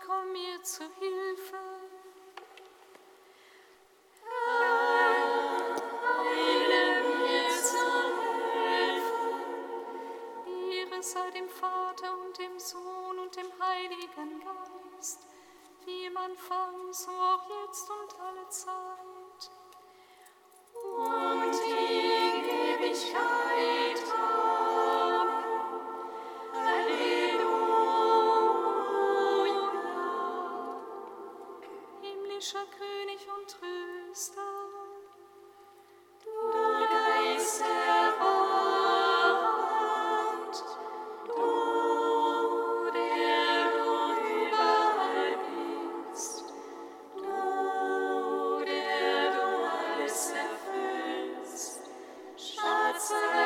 Komm mir zu Hilfe. Herr, heile mir zu Hilfe. Ehre sei dem Vater und dem Sohn und dem Heiligen Geist, wie im Anfang, so auch jetzt und alle Zeit Awesome.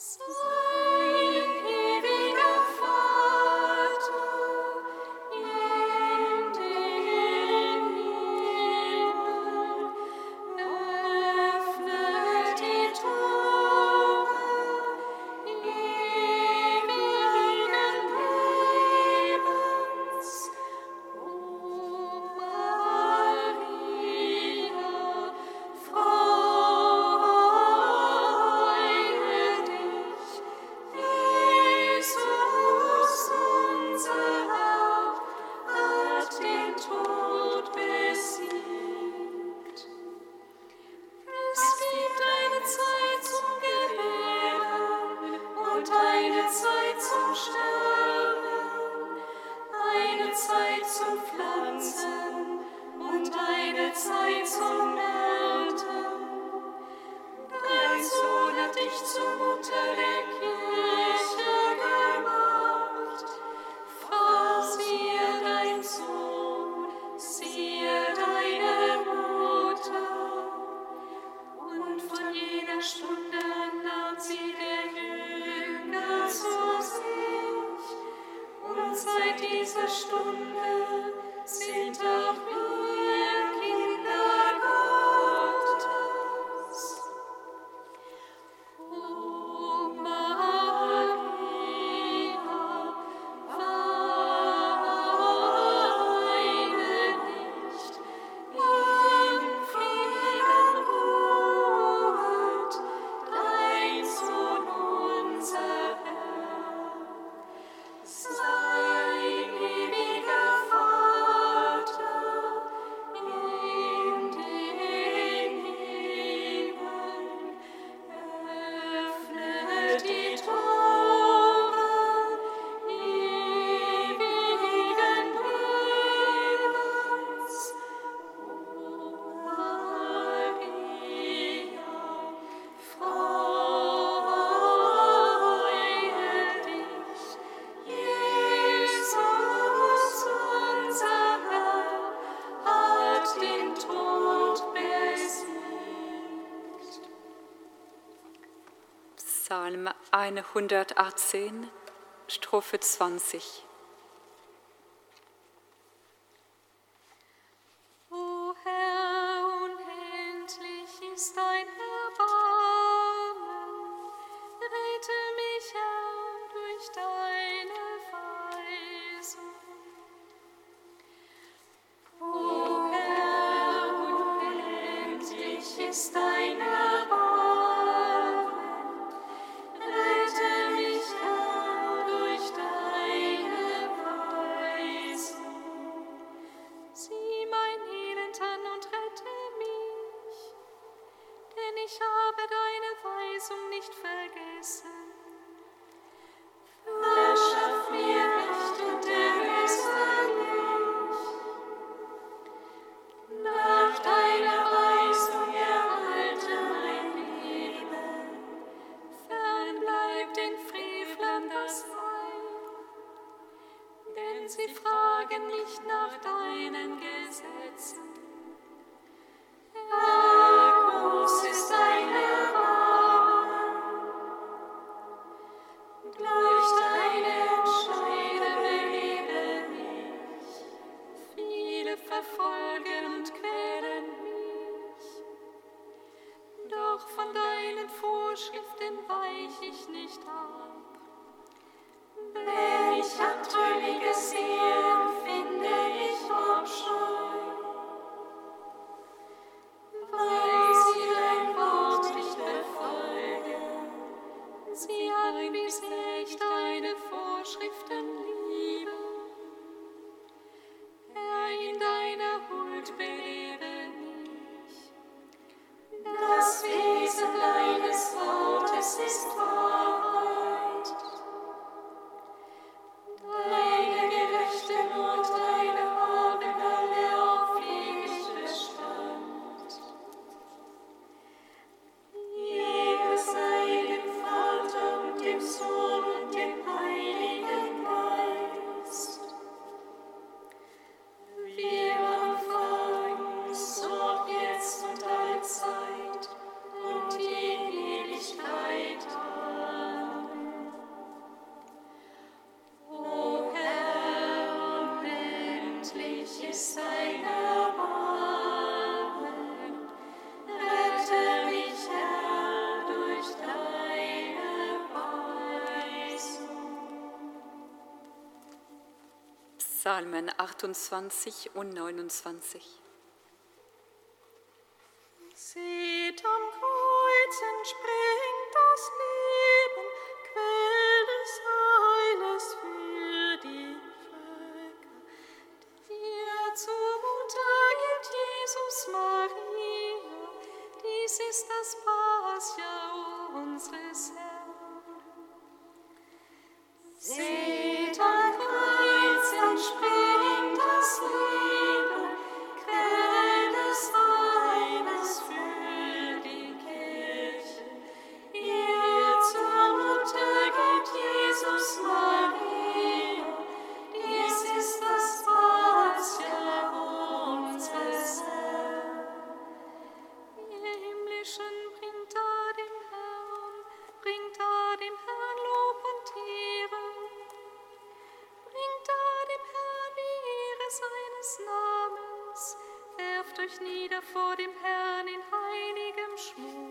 Sweet. Zeit zu pflanzen und eine Zeit zum Ernten. Dein Sohn hat dich zur Mutter der Kinder. eine 118, Strophe 20. sie fragen nicht nach deinen Gesetzen. is Psalmen 28 und 29. Seht am Kreuz entspringt das Leben, Quell des Heiles für die Völker. Dir zu Mutter gibt Jesus Maria, dies ist das Pascha unseres Herrn. Seht seines Namens, werft euch nieder vor dem Herrn in heiligem Schmuck.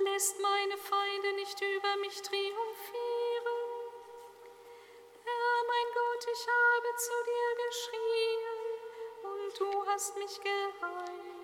lässt meine Feinde nicht über mich triumphieren. Herr, mein Gott, ich habe zu dir geschrien und du hast mich geheilt.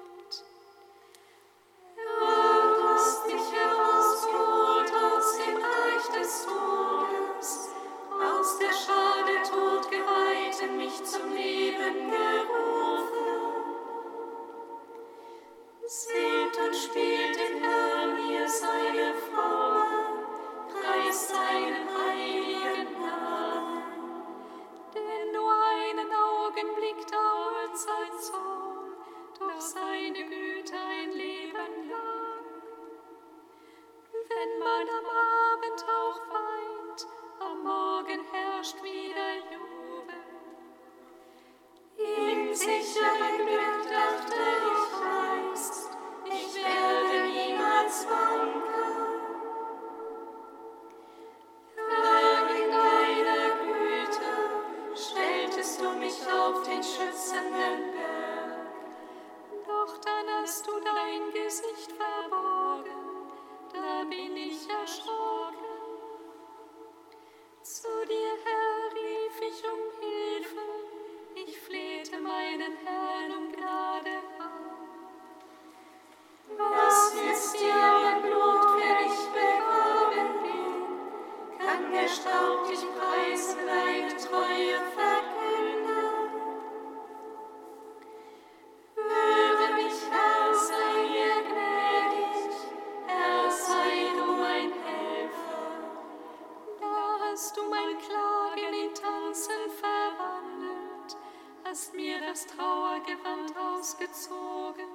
hast du mein Klagen in Tanzen verwandelt, hast mir das Trauergewand ausgezogen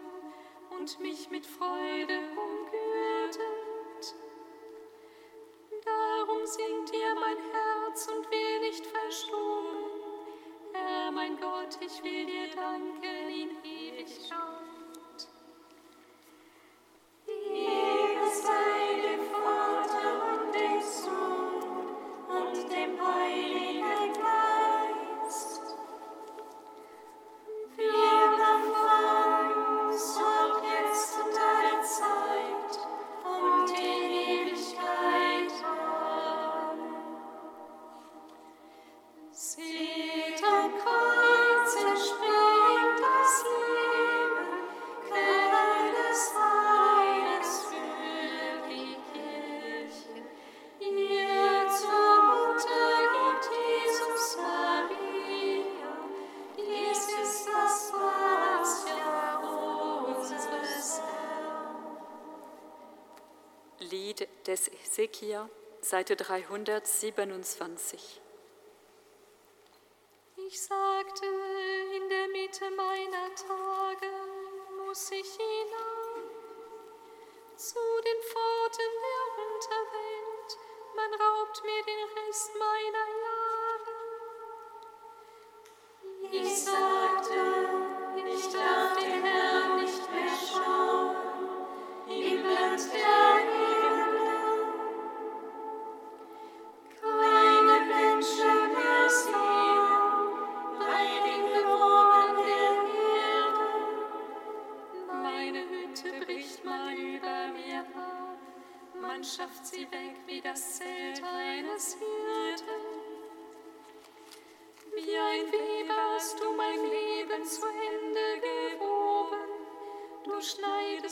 und mich mit Freude umgürtet. Darum singt dir mein Herz und will nicht verstummen. Herr, mein Gott, ich will dir danken. Hesekiel, Seite 327.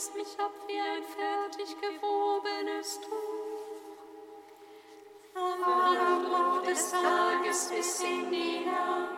reißt mich ab wie ein fertig gewobenes Tuch. Aber am Ort des Tages bis in die Nacht.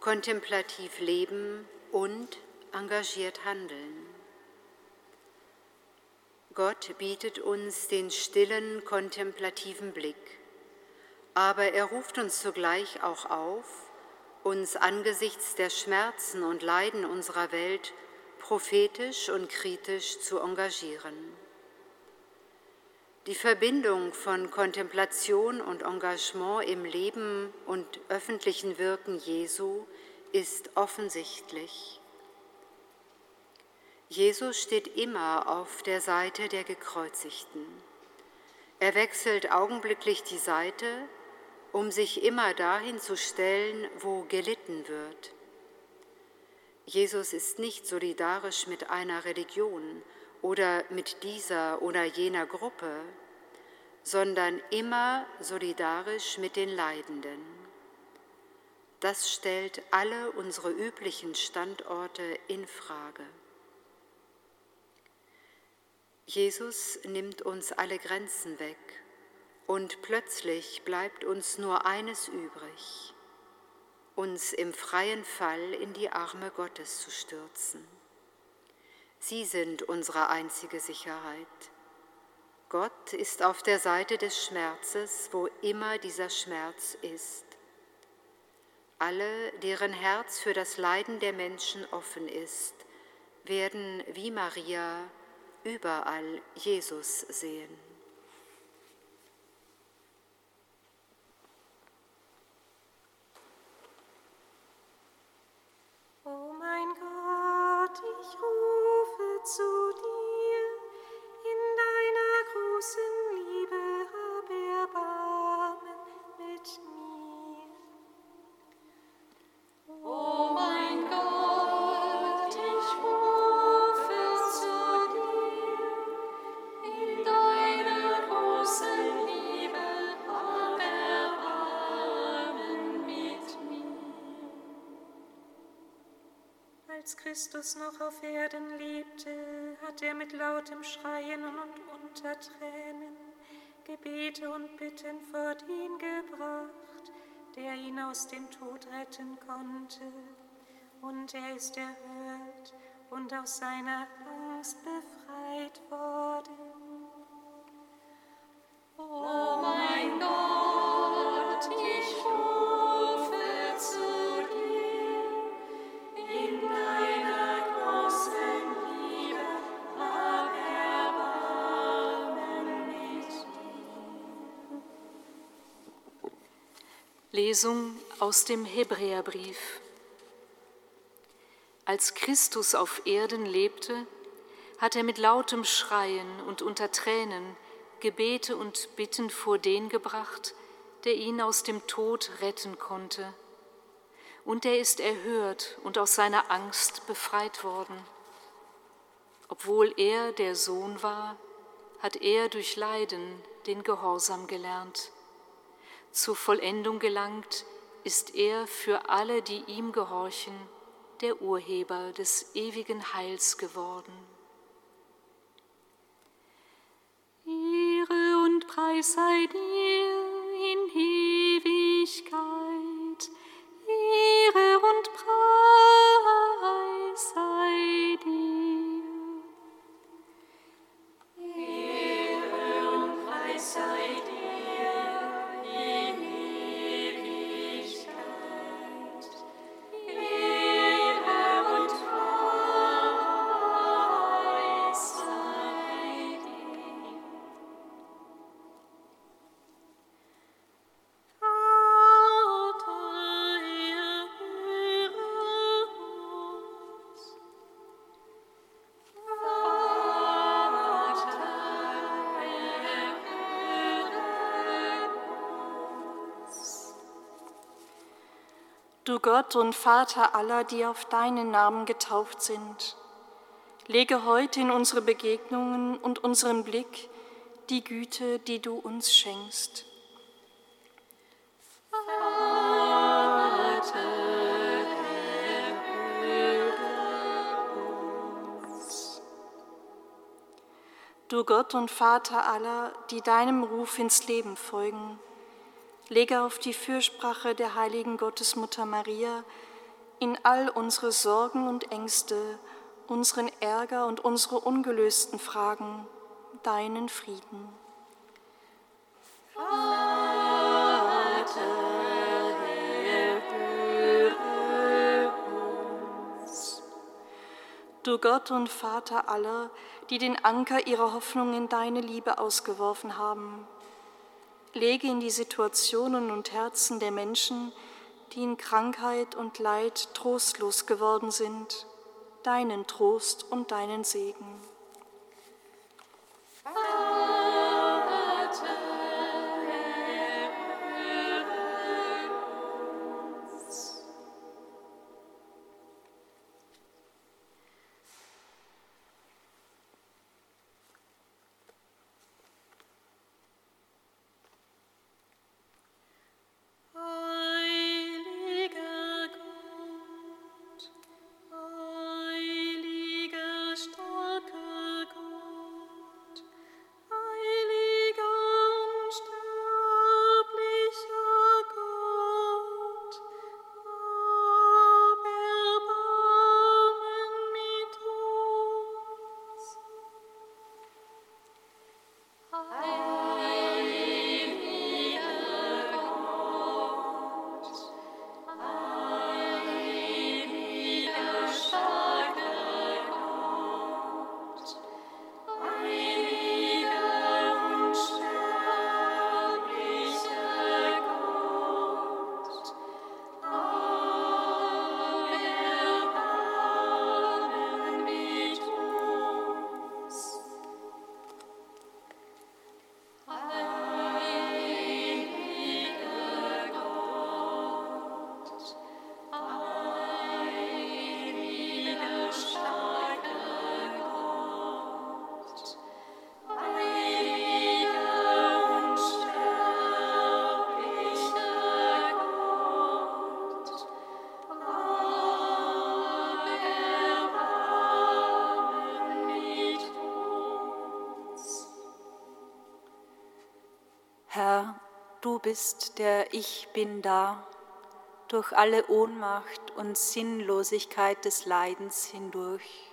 Kontemplativ leben und engagiert handeln. Gott bietet uns den stillen kontemplativen Blick, aber er ruft uns zugleich auch auf, uns angesichts der Schmerzen und Leiden unserer Welt prophetisch und kritisch zu engagieren. Die Verbindung von Kontemplation und Engagement im Leben und öffentlichen Wirken Jesu ist offensichtlich. Jesus steht immer auf der Seite der Gekreuzigten. Er wechselt augenblicklich die Seite, um sich immer dahin zu stellen, wo gelitten wird. Jesus ist nicht solidarisch mit einer Religion oder mit dieser oder jener Gruppe, sondern immer solidarisch mit den Leidenden. Das stellt alle unsere üblichen Standorte in Frage. Jesus nimmt uns alle Grenzen weg und plötzlich bleibt uns nur eines übrig, uns im freien Fall in die Arme Gottes zu stürzen. Sie sind unsere einzige Sicherheit. Gott ist auf der Seite des Schmerzes, wo immer dieser Schmerz ist. Alle, deren Herz für das Leiden der Menschen offen ist, werden wie Maria überall Jesus sehen. O mein Gott, ich rufe Als Christus noch auf Erden lebte, hat er mit lautem Schreien und unter Tränen Gebete und Bitten vor den gebracht, der ihn aus dem Tod retten konnte. Und er ist erhört und aus seiner Angst befreit worden. Lesung aus dem Hebräerbrief. Als Christus auf Erden lebte, hat er mit lautem Schreien und unter Tränen Gebete und Bitten vor den gebracht, der ihn aus dem Tod retten konnte. Und er ist erhört und aus seiner Angst befreit worden. Obwohl er der Sohn war, hat er durch Leiden den Gehorsam gelernt. Zur Vollendung gelangt ist er für alle, die ihm gehorchen, der Urheber des ewigen Heils geworden. Ehre und Preis sei dir in Ewigkeit. Ehre und Preis sei dir. Ehre und Preis sei dir Du Gott und Vater aller, die auf deinen Namen getauft sind, lege heute in unsere Begegnungen und unseren Blick die Güte, die du uns schenkst. Du Gott und Vater aller, die deinem Ruf ins Leben folgen, lege auf die Fürsprache der heiligen Gottesmutter Maria in all unsere Sorgen und Ängste, unseren Ärger und unsere ungelösten Fragen deinen Frieden. Du Gott und Vater aller, die den Anker ihrer Hoffnung in deine Liebe ausgeworfen haben, lege in die Situationen und Herzen der Menschen, die in Krankheit und Leid trostlos geworden sind, deinen Trost und deinen Segen. Heiliger bist der Ich bin da, durch alle Ohnmacht und Sinnlosigkeit des Leidens hindurch.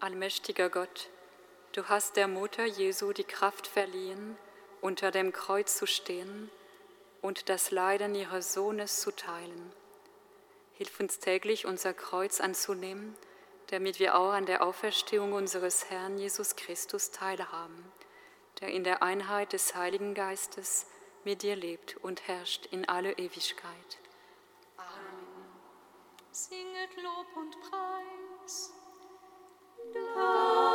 Allmächtiger Gott, du hast der Mutter Jesu die Kraft verliehen, unter dem Kreuz zu stehen und das Leiden ihres Sohnes zu teilen. Hilf uns täglich, unser Kreuz anzunehmen, damit wir auch an der Auferstehung unseres Herrn Jesus Christus teilhaben, der in der Einheit des Heiligen Geistes mit dir lebt und herrscht in alle Ewigkeit. Amen. Singet Lob und Preis. Dank